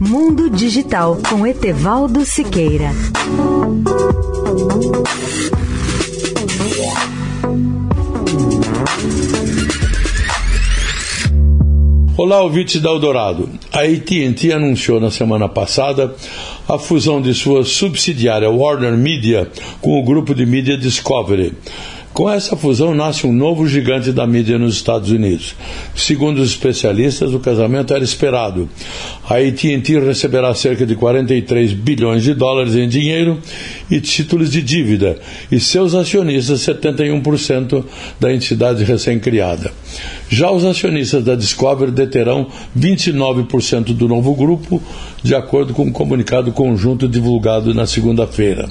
Mundo Digital com Etevaldo Siqueira. Olá, ouvintes da Eldorado. A AT&T anunciou na semana passada a fusão de sua subsidiária Warner Media com o grupo de mídia Discovery. Com essa fusão nasce um novo gigante da mídia nos Estados Unidos. Segundo os especialistas, o casamento era esperado. A AT&T receberá cerca de 43 bilhões de dólares em dinheiro e títulos de dívida, e seus acionistas 71% da entidade recém-criada. Já os acionistas da Discovery deterão 29% do novo grupo, de acordo com um comunicado conjunto divulgado na segunda-feira.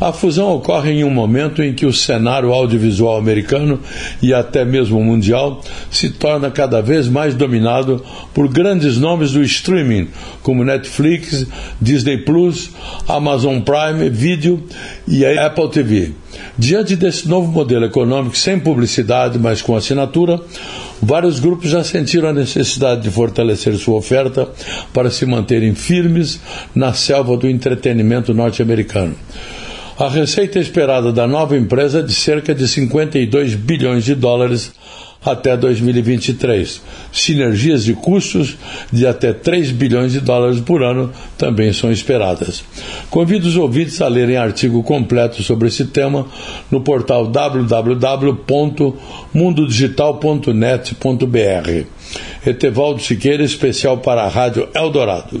A fusão ocorre em um momento em que o cenário audiovisual americano e até mesmo mundial se torna cada vez mais dominado por grandes nomes do streaming, como Netflix, Disney Plus, Amazon Prime Video e a Apple TV. Diante desse novo modelo econômico sem publicidade, mas com assinatura, vários grupos já sentiram a necessidade de fortalecer sua oferta para se manterem firmes na selva do entretenimento norte-americano. A receita esperada da nova empresa é de cerca de 52 bilhões de dólares até 2023. Sinergias de custos de até 3 bilhões de dólares por ano também são esperadas. Convido os ouvintes a lerem artigo completo sobre esse tema no portal www.mundodigital.net.br. Etevaldo Siqueira, especial para a Rádio Eldorado.